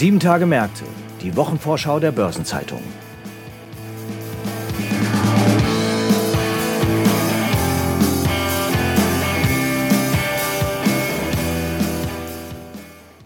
Sieben Tage Märkte, die Wochenvorschau der Börsenzeitung.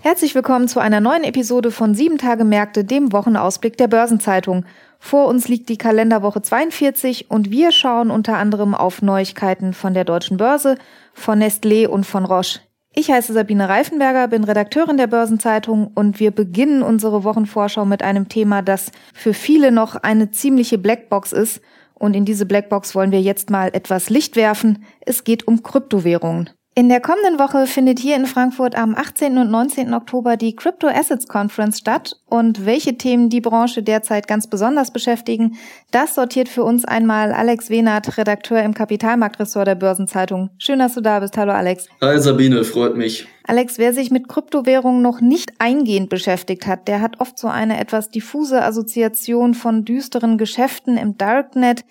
Herzlich willkommen zu einer neuen Episode von Sieben Tage Märkte, dem Wochenausblick der Börsenzeitung. Vor uns liegt die Kalenderwoche 42 und wir schauen unter anderem auf Neuigkeiten von der deutschen Börse, von Nestlé und von Roche. Ich heiße Sabine Reifenberger, bin Redakteurin der Börsenzeitung und wir beginnen unsere Wochenvorschau mit einem Thema, das für viele noch eine ziemliche Blackbox ist. Und in diese Blackbox wollen wir jetzt mal etwas Licht werfen. Es geht um Kryptowährungen. In der kommenden Woche findet hier in Frankfurt am 18. und 19. Oktober die Crypto Assets Conference statt und welche Themen die Branche derzeit ganz besonders beschäftigen, das sortiert für uns einmal Alex Wehnert, Redakteur im Kapitalmarktressort der Börsenzeitung. Schön, dass du da bist. Hallo Alex. Hi Sabine, freut mich. Alex, wer sich mit Kryptowährungen noch nicht eingehend beschäftigt hat, der hat oft so eine etwas diffuse Assoziation von düsteren Geschäften im Darknet.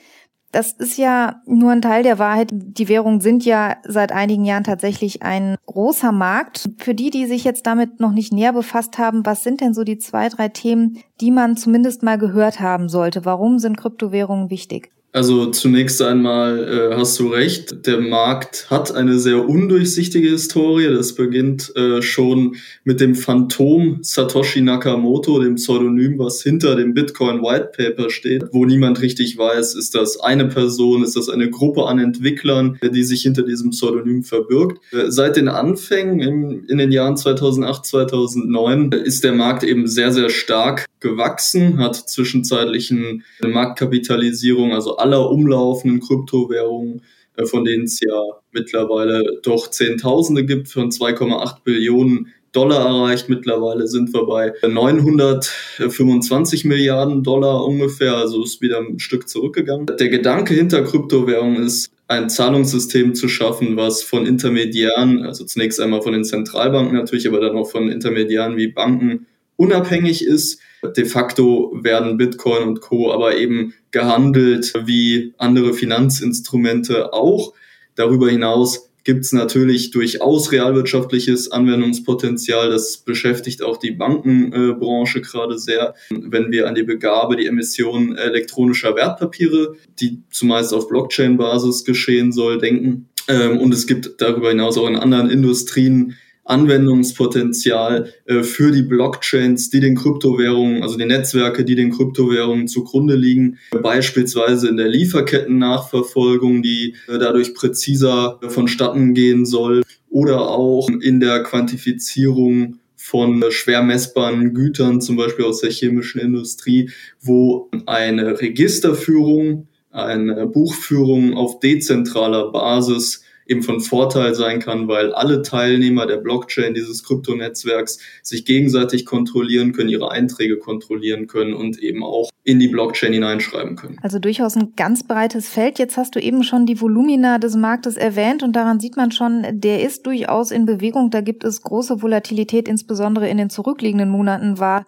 Das ist ja nur ein Teil der Wahrheit. Die Währungen sind ja seit einigen Jahren tatsächlich ein großer Markt. Für die, die sich jetzt damit noch nicht näher befasst haben, was sind denn so die zwei, drei Themen, die man zumindest mal gehört haben sollte? Warum sind Kryptowährungen wichtig? Also zunächst einmal äh, hast du recht, der Markt hat eine sehr undurchsichtige Historie. Das beginnt äh, schon mit dem Phantom Satoshi Nakamoto, dem Pseudonym, was hinter dem Bitcoin White Paper steht, wo niemand richtig weiß, ist das eine Person, ist das eine Gruppe an Entwicklern, die sich hinter diesem Pseudonym verbirgt. Äh, seit den Anfängen im, in den Jahren 2008, 2009 ist der Markt eben sehr, sehr stark gewachsen, hat zwischenzeitlichen Marktkapitalisierung, also aller umlaufenden Kryptowährungen, äh, von denen es ja mittlerweile doch Zehntausende gibt, von 2,8 Billionen Dollar erreicht. Mittlerweile sind wir bei 925 Milliarden Dollar ungefähr, also ist wieder ein Stück zurückgegangen. Der Gedanke hinter Kryptowährungen ist, ein Zahlungssystem zu schaffen, was von Intermediären, also zunächst einmal von den Zentralbanken natürlich, aber dann auch von Intermediären wie Banken unabhängig ist. De facto werden Bitcoin und Co. aber eben gehandelt wie andere Finanzinstrumente auch. Darüber hinaus gibt es natürlich durchaus realwirtschaftliches Anwendungspotenzial. Das beschäftigt auch die Bankenbranche gerade sehr. Wenn wir an die Begabe, die Emission elektronischer Wertpapiere, die zumeist auf Blockchain-Basis geschehen soll, denken. Ähm, und es gibt darüber hinaus auch in anderen Industrien Anwendungspotenzial äh, für die Blockchains, die den Kryptowährungen, also die Netzwerke, die den Kryptowährungen zugrunde liegen, beispielsweise in der Lieferketten-Nachverfolgung, die äh, dadurch präziser vonstatten gehen soll, oder auch in der Quantifizierung von äh, schwer messbaren Gütern, zum Beispiel aus der chemischen Industrie, wo eine Registerführung, eine Buchführung auf dezentraler Basis eben von Vorteil sein kann, weil alle Teilnehmer der Blockchain dieses Kryptonetzwerks sich gegenseitig kontrollieren können, ihre Einträge kontrollieren können und eben auch in die Blockchain hineinschreiben können. Also durchaus ein ganz breites Feld. Jetzt hast du eben schon die Volumina des Marktes erwähnt und daran sieht man schon, der ist durchaus in Bewegung. Da gibt es große Volatilität, insbesondere in den zurückliegenden Monaten war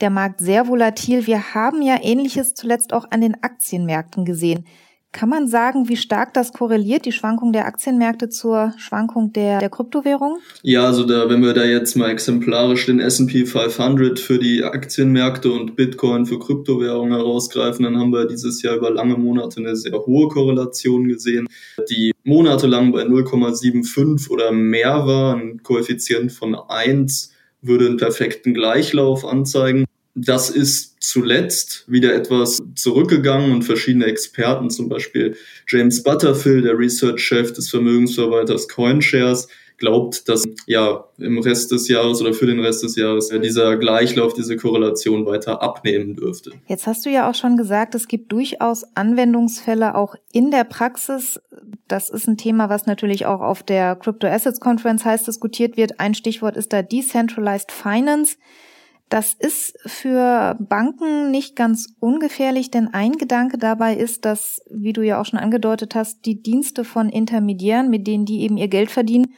der Markt sehr volatil. Wir haben ja Ähnliches zuletzt auch an den Aktienmärkten gesehen. Kann man sagen, wie stark das korreliert, die Schwankung der Aktienmärkte zur Schwankung der, der Kryptowährung? Ja, also da, wenn wir da jetzt mal exemplarisch den S&P 500 für die Aktienmärkte und Bitcoin für Kryptowährungen herausgreifen, dann haben wir dieses Jahr über lange Monate eine sehr hohe Korrelation gesehen, die monatelang bei 0,75 oder mehr war. Ein Koeffizient von 1 würde einen perfekten Gleichlauf anzeigen. Das ist zuletzt wieder etwas zurückgegangen und verschiedene Experten, zum Beispiel James Butterfield, der Research-Chef des Vermögensverwalters CoinShares, glaubt, dass ja im Rest des Jahres oder für den Rest des Jahres ja, dieser Gleichlauf, diese Korrelation weiter abnehmen dürfte. Jetzt hast du ja auch schon gesagt, es gibt durchaus Anwendungsfälle auch in der Praxis. Das ist ein Thema, was natürlich auch auf der Crypto Assets Conference heiß diskutiert wird. Ein Stichwort ist da Decentralized Finance. Das ist für Banken nicht ganz ungefährlich, denn ein Gedanke dabei ist, dass, wie du ja auch schon angedeutet hast, die Dienste von Intermediären, mit denen die eben ihr Geld verdienen,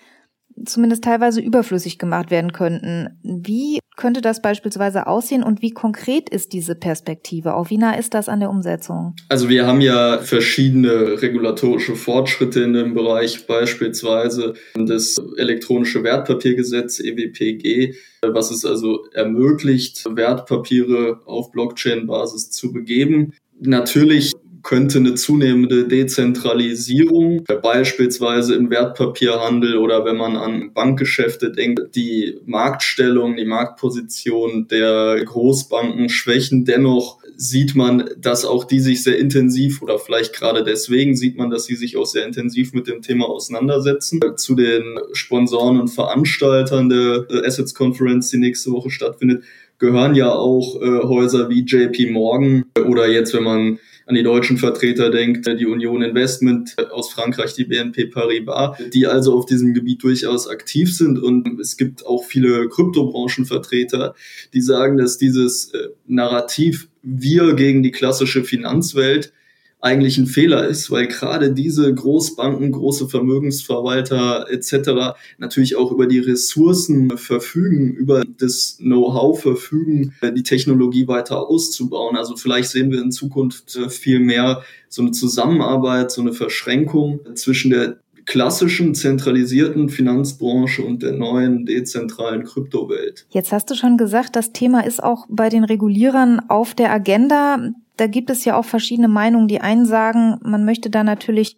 zumindest teilweise überflüssig gemacht werden könnten. Wie könnte das beispielsweise aussehen und wie konkret ist diese Perspektive? Auch wie nah ist das an der Umsetzung? Also wir haben ja verschiedene regulatorische Fortschritte in dem Bereich, beispielsweise das elektronische Wertpapiergesetz EWPG, was es also ermöglicht, Wertpapiere auf Blockchain-Basis zu begeben. Natürlich könnte eine zunehmende Dezentralisierung, beispielsweise im Wertpapierhandel oder wenn man an Bankgeschäfte denkt, die Marktstellung, die Marktposition der Großbanken schwächen. Dennoch sieht man, dass auch die sich sehr intensiv oder vielleicht gerade deswegen sieht man, dass sie sich auch sehr intensiv mit dem Thema auseinandersetzen. Zu den Sponsoren und Veranstaltern der Assets Conference, die nächste Woche stattfindet, gehören ja auch äh, Häuser wie JP Morgan oder jetzt, wenn man an die deutschen Vertreter denkt, die Union Investment aus Frankreich, die BNP Paribas, die also auf diesem Gebiet durchaus aktiv sind. Und es gibt auch viele Kryptobranchenvertreter, die sagen, dass dieses äh, Narrativ wir gegen die klassische Finanzwelt eigentlich ein Fehler ist, weil gerade diese Großbanken, große Vermögensverwalter etc. natürlich auch über die Ressourcen verfügen, über das Know-how verfügen, die Technologie weiter auszubauen. Also vielleicht sehen wir in Zukunft viel mehr so eine Zusammenarbeit, so eine Verschränkung zwischen der klassischen zentralisierten Finanzbranche und der neuen dezentralen Kryptowelt. Jetzt hast du schon gesagt, das Thema ist auch bei den Regulierern auf der Agenda da gibt es ja auch verschiedene Meinungen. Die einen sagen, man möchte da natürlich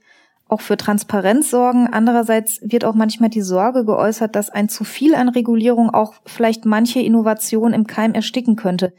auch für Transparenz sorgen. Andererseits wird auch manchmal die Sorge geäußert, dass ein zu viel an Regulierung auch vielleicht manche Innovation im Keim ersticken könnte.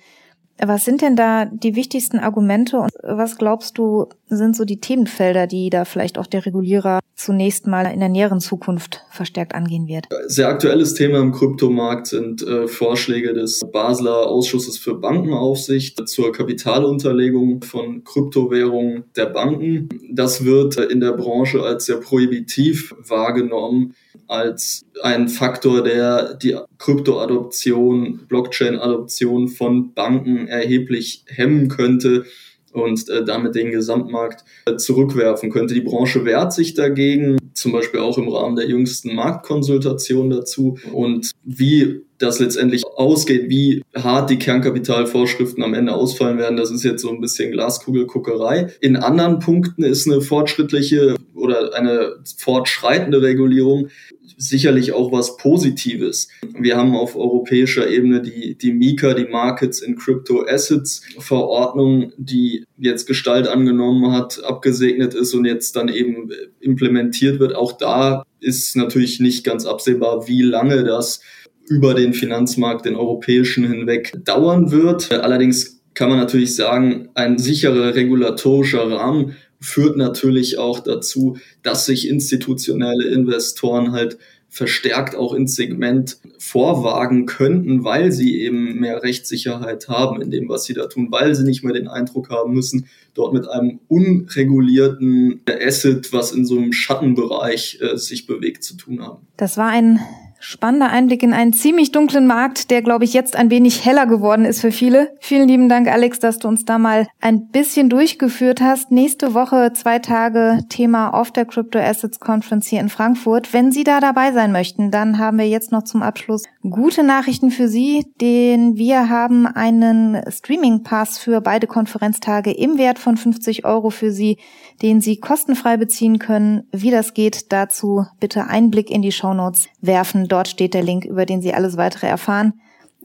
Was sind denn da die wichtigsten Argumente und was glaubst du, sind so die Themenfelder, die da vielleicht auch der Regulierer zunächst mal in der näheren Zukunft verstärkt angehen wird? Sehr aktuelles Thema im Kryptomarkt sind äh, Vorschläge des Basler Ausschusses für Bankenaufsicht zur Kapitalunterlegung von Kryptowährungen der Banken. Das wird äh, in der Branche als sehr prohibitiv wahrgenommen als ein Faktor, der die Kryptoadoption, Blockchain-Adoption von Banken erheblich hemmen könnte und äh, damit den Gesamtmarkt äh, zurückwerfen könnte. Die Branche wehrt sich dagegen, zum Beispiel auch im Rahmen der jüngsten Marktkonsultation dazu. Und wie das letztendlich ausgeht, wie hart die Kernkapitalvorschriften am Ende ausfallen werden, das ist jetzt so ein bisschen Glaskugelguckerei. In anderen Punkten ist eine fortschrittliche oder eine fortschreitende Regulierung sicherlich auch was Positives. Wir haben auf europäischer Ebene die, die MiCA, die Markets in Crypto Assets Verordnung, die jetzt Gestalt angenommen hat, abgesegnet ist und jetzt dann eben implementiert wird. Auch da ist natürlich nicht ganz absehbar, wie lange das über den Finanzmarkt, den europäischen hinweg dauern wird. Allerdings kann man natürlich sagen, ein sicherer regulatorischer Rahmen führt natürlich auch dazu, dass sich institutionelle Investoren halt verstärkt auch ins Segment vorwagen könnten, weil sie eben mehr Rechtssicherheit haben in dem, was sie da tun, weil sie nicht mehr den Eindruck haben müssen, dort mit einem unregulierten Asset, was in so einem Schattenbereich äh, sich bewegt, zu tun haben. Das war ein Spannender Einblick in einen ziemlich dunklen Markt, der, glaube ich, jetzt ein wenig heller geworden ist für viele. Vielen lieben Dank, Alex, dass du uns da mal ein bisschen durchgeführt hast. Nächste Woche zwei Tage Thema auf der Crypto Assets Conference hier in Frankfurt. Wenn Sie da dabei sein möchten, dann haben wir jetzt noch zum Abschluss gute Nachrichten für Sie, denn wir haben einen Streaming Pass für beide Konferenztage im Wert von 50 Euro für Sie den Sie kostenfrei beziehen können. Wie das geht, dazu bitte einen Blick in die Shownotes werfen. Dort steht der Link, über den Sie alles weitere erfahren.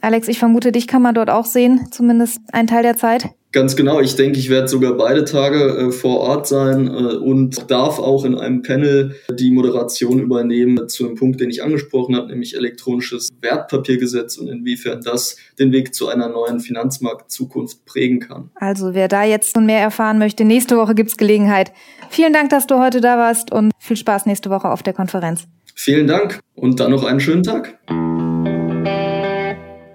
Alex, ich vermute, dich kann man dort auch sehen, zumindest einen Teil der Zeit. Ganz genau. Ich denke, ich werde sogar beide Tage äh, vor Ort sein äh, und darf auch in einem Panel die Moderation übernehmen zu einem Punkt, den ich angesprochen habe, nämlich elektronisches Wertpapiergesetz und inwiefern das den Weg zu einer neuen Finanzmarktzukunft prägen kann. Also wer da jetzt mehr erfahren möchte, nächste Woche gibt's Gelegenheit. Vielen Dank, dass du heute da warst und viel Spaß nächste Woche auf der Konferenz. Vielen Dank und dann noch einen schönen Tag.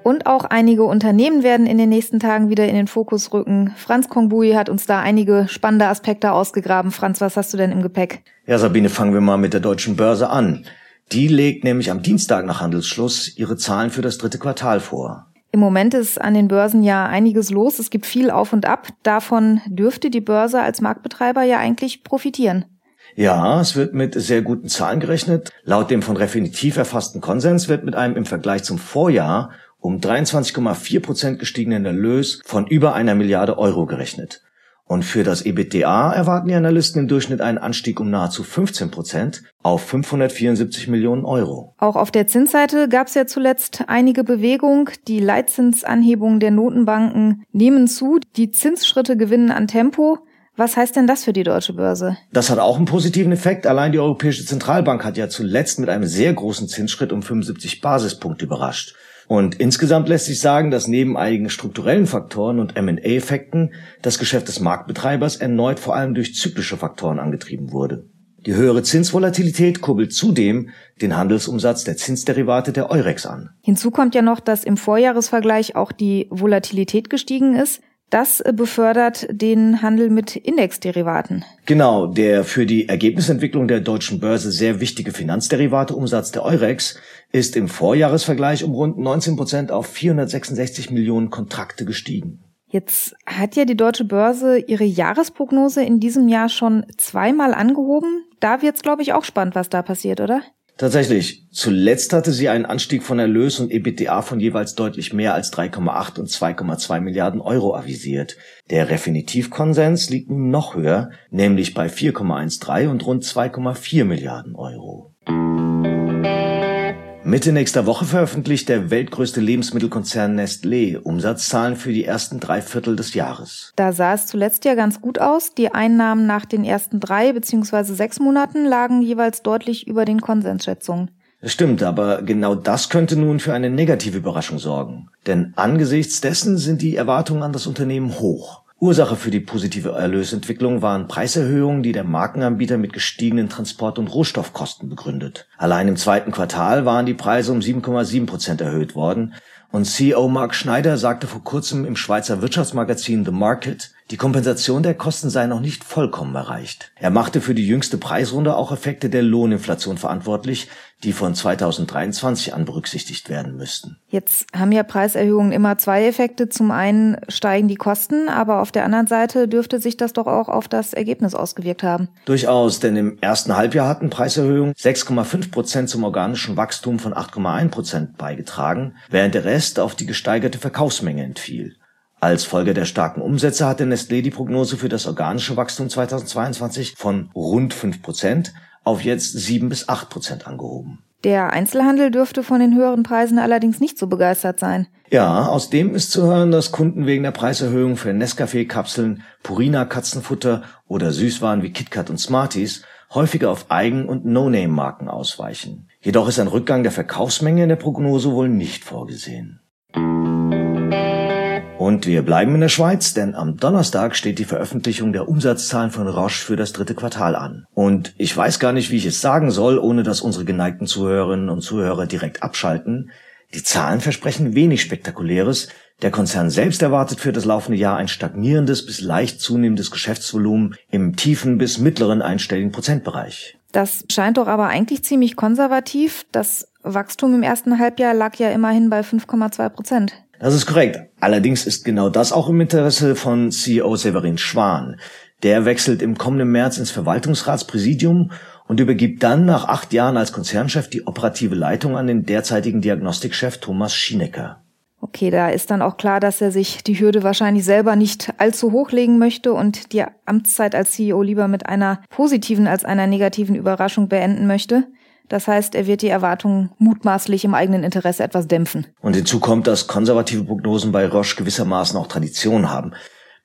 Und auch einige Unternehmen werden in den nächsten Tagen wieder in den Fokus rücken. Franz Kongbui hat uns da einige spannende Aspekte ausgegraben. Franz, was hast du denn im Gepäck? Ja, Sabine, fangen wir mal mit der deutschen Börse an. Die legt nämlich am Dienstag nach Handelsschluss ihre Zahlen für das dritte Quartal vor. Im Moment ist an den Börsen ja einiges los. Es gibt viel auf und ab. Davon dürfte die Börse als Marktbetreiber ja eigentlich profitieren. Ja, es wird mit sehr guten Zahlen gerechnet. Laut dem von Refinitiv erfassten Konsens wird mit einem im Vergleich zum Vorjahr um 23,4 Prozent gestiegenen Erlös von über einer Milliarde Euro gerechnet. Und für das EBITDA erwarten die Analysten im Durchschnitt einen Anstieg um nahezu 15 Prozent auf 574 Millionen Euro. Auch auf der Zinsseite gab es ja zuletzt einige Bewegung. Die Leitzinsanhebungen der Notenbanken nehmen zu, die Zinsschritte gewinnen an Tempo. Was heißt denn das für die deutsche Börse? Das hat auch einen positiven Effekt. Allein die Europäische Zentralbank hat ja zuletzt mit einem sehr großen Zinsschritt um 75 Basispunkte überrascht. Und insgesamt lässt sich sagen, dass neben einigen strukturellen Faktoren und M&A-Effekten das Geschäft des Marktbetreibers erneut vor allem durch zyklische Faktoren angetrieben wurde. Die höhere Zinsvolatilität kurbelt zudem den Handelsumsatz der Zinsderivate der Eurex an. Hinzu kommt ja noch, dass im Vorjahresvergleich auch die Volatilität gestiegen ist. Das befördert den Handel mit Indexderivaten. Genau, der für die Ergebnisentwicklung der deutschen Börse sehr wichtige Finanzderivateumsatz der Eurex ist im Vorjahresvergleich um rund 19 Prozent auf 466 Millionen Kontrakte gestiegen. Jetzt hat ja die deutsche Börse ihre Jahresprognose in diesem Jahr schon zweimal angehoben. Da wird's, glaube ich, auch spannend, was da passiert, oder? Tatsächlich. Zuletzt hatte sie einen Anstieg von Erlös und EBITDA von jeweils deutlich mehr als 3,8 und 2,2 Milliarden Euro avisiert. Der Refinitivkonsens liegt nun noch höher, nämlich bei 4,13 und rund 2,4 Milliarden Euro. Mitte nächster Woche veröffentlicht der weltgrößte Lebensmittelkonzern Nestlé Umsatzzahlen für die ersten drei Viertel des Jahres. Da sah es zuletzt ja ganz gut aus. Die Einnahmen nach den ersten drei bzw. sechs Monaten lagen jeweils deutlich über den Konsensschätzungen. Stimmt, aber genau das könnte nun für eine negative Überraschung sorgen. Denn angesichts dessen sind die Erwartungen an das Unternehmen hoch. Ursache für die positive Erlösentwicklung waren Preiserhöhungen, die der Markenanbieter mit gestiegenen Transport- und Rohstoffkosten begründet. Allein im zweiten Quartal waren die Preise um 7,7 Prozent erhöht worden und CEO Mark Schneider sagte vor kurzem im Schweizer Wirtschaftsmagazin The Market, die Kompensation der Kosten sei noch nicht vollkommen erreicht. Er machte für die jüngste Preisrunde auch Effekte der Lohninflation verantwortlich, die von 2023 an berücksichtigt werden müssten. Jetzt haben ja Preiserhöhungen immer zwei Effekte. Zum einen steigen die Kosten, aber auf der anderen Seite dürfte sich das doch auch auf das Ergebnis ausgewirkt haben. Durchaus, denn im ersten Halbjahr hatten Preiserhöhungen 6,5 Prozent zum organischen Wachstum von 8,1 Prozent beigetragen, während der Rest auf die gesteigerte Verkaufsmenge entfiel. Als Folge der starken Umsätze hatte Nestlé die Prognose für das organische Wachstum 2022 von rund 5 Prozent auf jetzt 7 bis 8 Prozent angehoben. Der Einzelhandel dürfte von den höheren Preisen allerdings nicht so begeistert sein. Ja, aus dem ist zu hören, dass Kunden wegen der Preiserhöhung für Nescafé-Kapseln, Purina-Katzenfutter oder Süßwaren wie KitKat und Smarties häufiger auf Eigen- und No-Name-Marken ausweichen. Jedoch ist ein Rückgang der Verkaufsmenge in der Prognose wohl nicht vorgesehen. Und wir bleiben in der Schweiz, denn am Donnerstag steht die Veröffentlichung der Umsatzzahlen von Roche für das dritte Quartal an. Und ich weiß gar nicht, wie ich es sagen soll, ohne dass unsere geneigten Zuhörerinnen und Zuhörer direkt abschalten. Die Zahlen versprechen wenig Spektakuläres. Der Konzern selbst erwartet für das laufende Jahr ein stagnierendes bis leicht zunehmendes Geschäftsvolumen im tiefen bis mittleren einstelligen Prozentbereich. Das scheint doch aber eigentlich ziemlich konservativ. Das Wachstum im ersten Halbjahr lag ja immerhin bei 5,2 Prozent. Das ist korrekt. Allerdings ist genau das auch im Interesse von CEO Severin Schwan. Der wechselt im kommenden März ins Verwaltungsratspräsidium und übergibt dann nach acht Jahren als Konzernchef die operative Leitung an den derzeitigen Diagnostikchef Thomas Schienecker. Okay, da ist dann auch klar, dass er sich die Hürde wahrscheinlich selber nicht allzu hochlegen möchte und die Amtszeit als CEO lieber mit einer positiven als einer negativen Überraschung beenden möchte. Das heißt, er wird die Erwartungen mutmaßlich im eigenen Interesse etwas dämpfen. Und hinzu kommt, dass konservative Prognosen bei Roche gewissermaßen auch Tradition haben.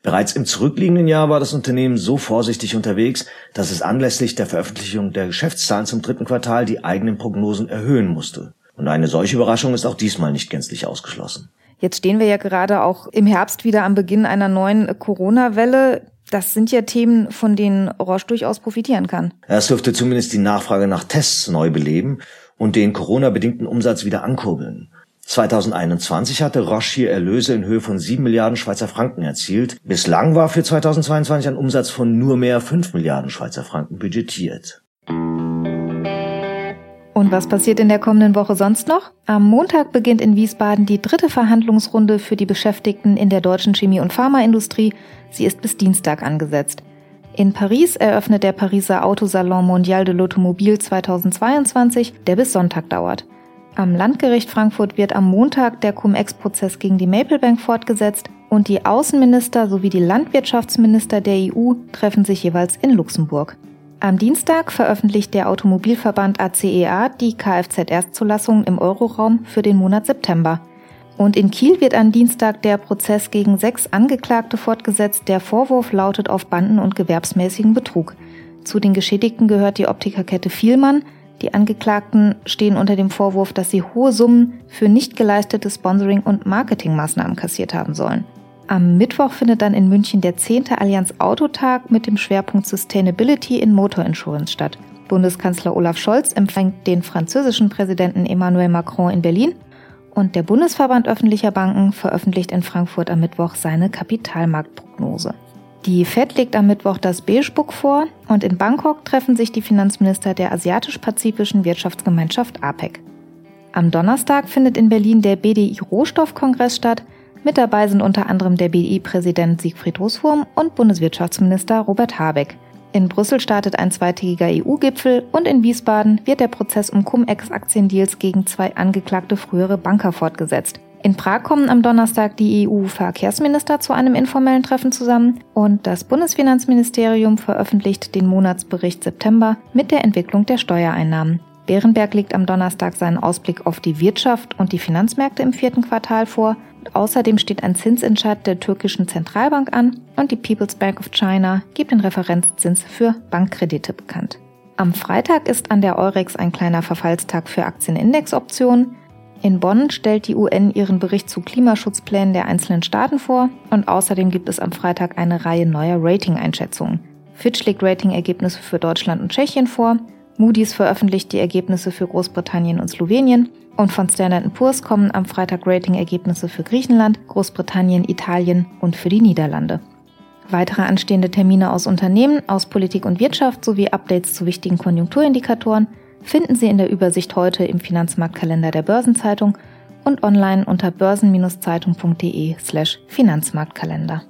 Bereits im zurückliegenden Jahr war das Unternehmen so vorsichtig unterwegs, dass es anlässlich der Veröffentlichung der Geschäftszahlen zum dritten Quartal die eigenen Prognosen erhöhen musste. Und eine solche Überraschung ist auch diesmal nicht gänzlich ausgeschlossen. Jetzt stehen wir ja gerade auch im Herbst wieder am Beginn einer neuen Corona-Welle. Das sind ja Themen, von denen Roche durchaus profitieren kann. Es dürfte zumindest die Nachfrage nach Tests neu beleben und den Corona-bedingten Umsatz wieder ankurbeln. 2021 hatte Roche hier Erlöse in Höhe von 7 Milliarden Schweizer Franken erzielt. Bislang war für 2022 ein Umsatz von nur mehr 5 Milliarden Schweizer Franken budgetiert. Und was passiert in der kommenden Woche sonst noch? Am Montag beginnt in Wiesbaden die dritte Verhandlungsrunde für die Beschäftigten in der deutschen Chemie- und Pharmaindustrie. Sie ist bis Dienstag angesetzt. In Paris eröffnet der Pariser Autosalon Mondial de l'Automobile 2022, der bis Sonntag dauert. Am Landgericht Frankfurt wird am Montag der Cum-Ex-Prozess gegen die Maple Bank fortgesetzt und die Außenminister sowie die Landwirtschaftsminister der EU treffen sich jeweils in Luxemburg. Am Dienstag veröffentlicht der Automobilverband ACEA e die Kfz-Erstzulassung im Euroraum für den Monat September. Und in Kiel wird am Dienstag der Prozess gegen sechs Angeklagte fortgesetzt. Der Vorwurf lautet auf Banden- und gewerbsmäßigen Betrug. Zu den Geschädigten gehört die Optikerkette Vielmann, die Angeklagten stehen unter dem Vorwurf, dass sie hohe Summen für nicht geleistete Sponsoring- und Marketingmaßnahmen kassiert haben sollen. Am Mittwoch findet dann in München der 10. Allianz Autotag mit dem Schwerpunkt Sustainability in Motor Insurance statt. Bundeskanzler Olaf Scholz empfängt den französischen Präsidenten Emmanuel Macron in Berlin und der Bundesverband öffentlicher Banken veröffentlicht in Frankfurt am Mittwoch seine Kapitalmarktprognose. Die Fed legt am Mittwoch das Beige-Book vor und in Bangkok treffen sich die Finanzminister der Asiatisch-Pazifischen Wirtschaftsgemeinschaft APEC. Am Donnerstag findet in Berlin der BDI Rohstoffkongress statt. Mit dabei sind unter anderem der BDI-Präsident Siegfried Russwurm und Bundeswirtschaftsminister Robert Habeck. In Brüssel startet ein zweitägiger EU-Gipfel und in Wiesbaden wird der Prozess um Cum-Ex-Aktiendeals gegen zwei angeklagte frühere Banker fortgesetzt. In Prag kommen am Donnerstag die EU-Verkehrsminister zu einem informellen Treffen zusammen und das Bundesfinanzministerium veröffentlicht den Monatsbericht September mit der Entwicklung der Steuereinnahmen. Bärenberg legt am Donnerstag seinen Ausblick auf die Wirtschaft und die Finanzmärkte im vierten Quartal vor. Außerdem steht ein Zinsentscheid der türkischen Zentralbank an und die People's Bank of China gibt den Referenzzins für Bankkredite bekannt. Am Freitag ist an der Eurex ein kleiner Verfallstag für Aktienindexoptionen. In Bonn stellt die UN ihren Bericht zu Klimaschutzplänen der einzelnen Staaten vor und außerdem gibt es am Freitag eine Reihe neuer Rating-Einschätzungen. Fitch legt Rating-Ergebnisse für Deutschland und Tschechien vor, Moody's veröffentlicht die Ergebnisse für Großbritannien und Slowenien und von Standard Poor's kommen am Freitag Rating-Ergebnisse für Griechenland, Großbritannien, Italien und für die Niederlande. Weitere anstehende Termine aus Unternehmen, aus Politik und Wirtschaft sowie Updates zu wichtigen Konjunkturindikatoren – finden Sie in der Übersicht heute im Finanzmarktkalender der Börsenzeitung und online unter börsen-zeitung.de slash Finanzmarktkalender.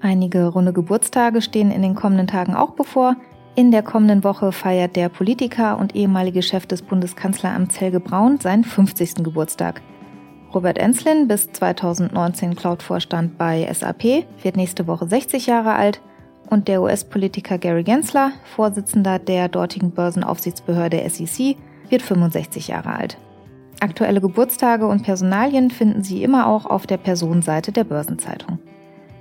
Einige runde Geburtstage stehen in den kommenden Tagen auch bevor. In der kommenden Woche feiert der Politiker und ehemalige Chef des Bundeskanzleramts Helge Braun seinen 50. Geburtstag. Robert Enslin, bis 2019 Cloud-Vorstand bei SAP, wird nächste Woche 60 Jahre alt und der US-Politiker Gary Gensler, Vorsitzender der dortigen Börsenaufsichtsbehörde SEC, wird 65 Jahre alt. Aktuelle Geburtstage und Personalien finden Sie immer auch auf der Personenseite der Börsenzeitung.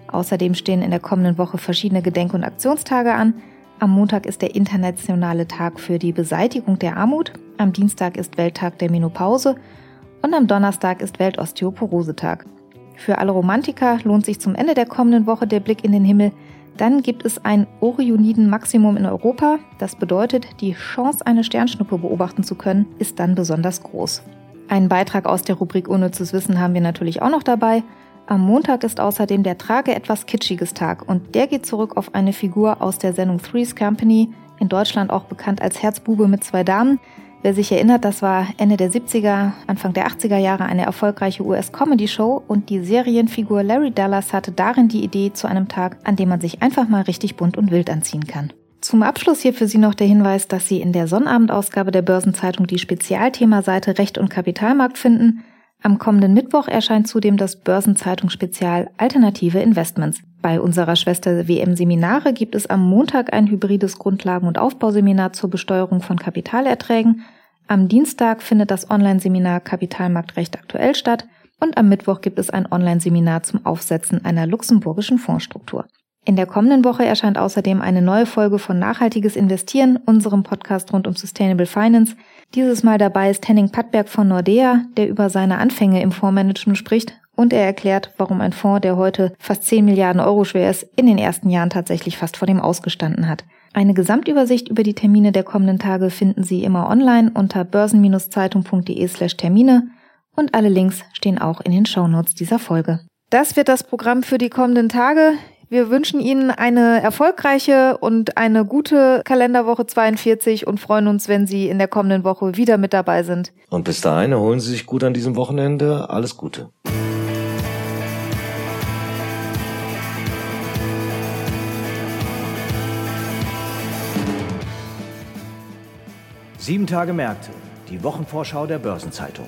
Außerdem stehen in der kommenden Woche verschiedene Gedenk- und Aktionstage an. Am Montag ist der internationale Tag für die Beseitigung der Armut, am Dienstag ist Welttag der Menopause und am Donnerstag ist Weltosteoporosetag. Für alle Romantiker lohnt sich zum Ende der kommenden Woche der Blick in den Himmel, dann gibt es ein Orioniden-Maximum in Europa. Das bedeutet, die Chance, eine Sternschnuppe beobachten zu können, ist dann besonders groß. Einen Beitrag aus der Rubrik Unnützes Wissen haben wir natürlich auch noch dabei. Am Montag ist außerdem der Trage etwas kitschiges Tag und der geht zurück auf eine Figur aus der Sendung Three's Company, in Deutschland auch bekannt als Herzbube mit zwei Damen. Wer sich erinnert, das war Ende der 70er, Anfang der 80er Jahre eine erfolgreiche US-Comedy-Show und die Serienfigur Larry Dallas hatte darin die Idee zu einem Tag, an dem man sich einfach mal richtig bunt und wild anziehen kann. Zum Abschluss hier für Sie noch der Hinweis, dass Sie in der Sonnabendausgabe der Börsenzeitung die Spezialthemaseite Recht und Kapitalmarkt finden. Am kommenden Mittwoch erscheint zudem das Börsenzeitung-Spezial Alternative Investments. Bei unserer Schwester WM Seminare gibt es am Montag ein hybrides Grundlagen- und Aufbauseminar zur Besteuerung von Kapitalerträgen. Am Dienstag findet das Online-Seminar Kapitalmarktrecht aktuell statt und am Mittwoch gibt es ein Online-Seminar zum Aufsetzen einer luxemburgischen Fondsstruktur. In der kommenden Woche erscheint außerdem eine neue Folge von Nachhaltiges Investieren, unserem Podcast rund um Sustainable Finance. Dieses Mal dabei ist Henning Pattberg von Nordea, der über seine Anfänge im Fondsmanagement spricht und er erklärt, warum ein Fonds, der heute fast 10 Milliarden Euro schwer ist, in den ersten Jahren tatsächlich fast vor dem Ausgestanden hat. Eine Gesamtübersicht über die Termine der kommenden Tage finden Sie immer online unter börsen-zeitung.de slash Termine und alle Links stehen auch in den Shownotes dieser Folge. Das wird das Programm für die kommenden Tage. Wir wünschen Ihnen eine erfolgreiche und eine gute Kalenderwoche 42 und freuen uns, wenn Sie in der kommenden Woche wieder mit dabei sind. Und bis dahin erholen Sie sich gut an diesem Wochenende. Alles Gute. Sieben Tage Märkte die Wochenvorschau der Börsenzeitung.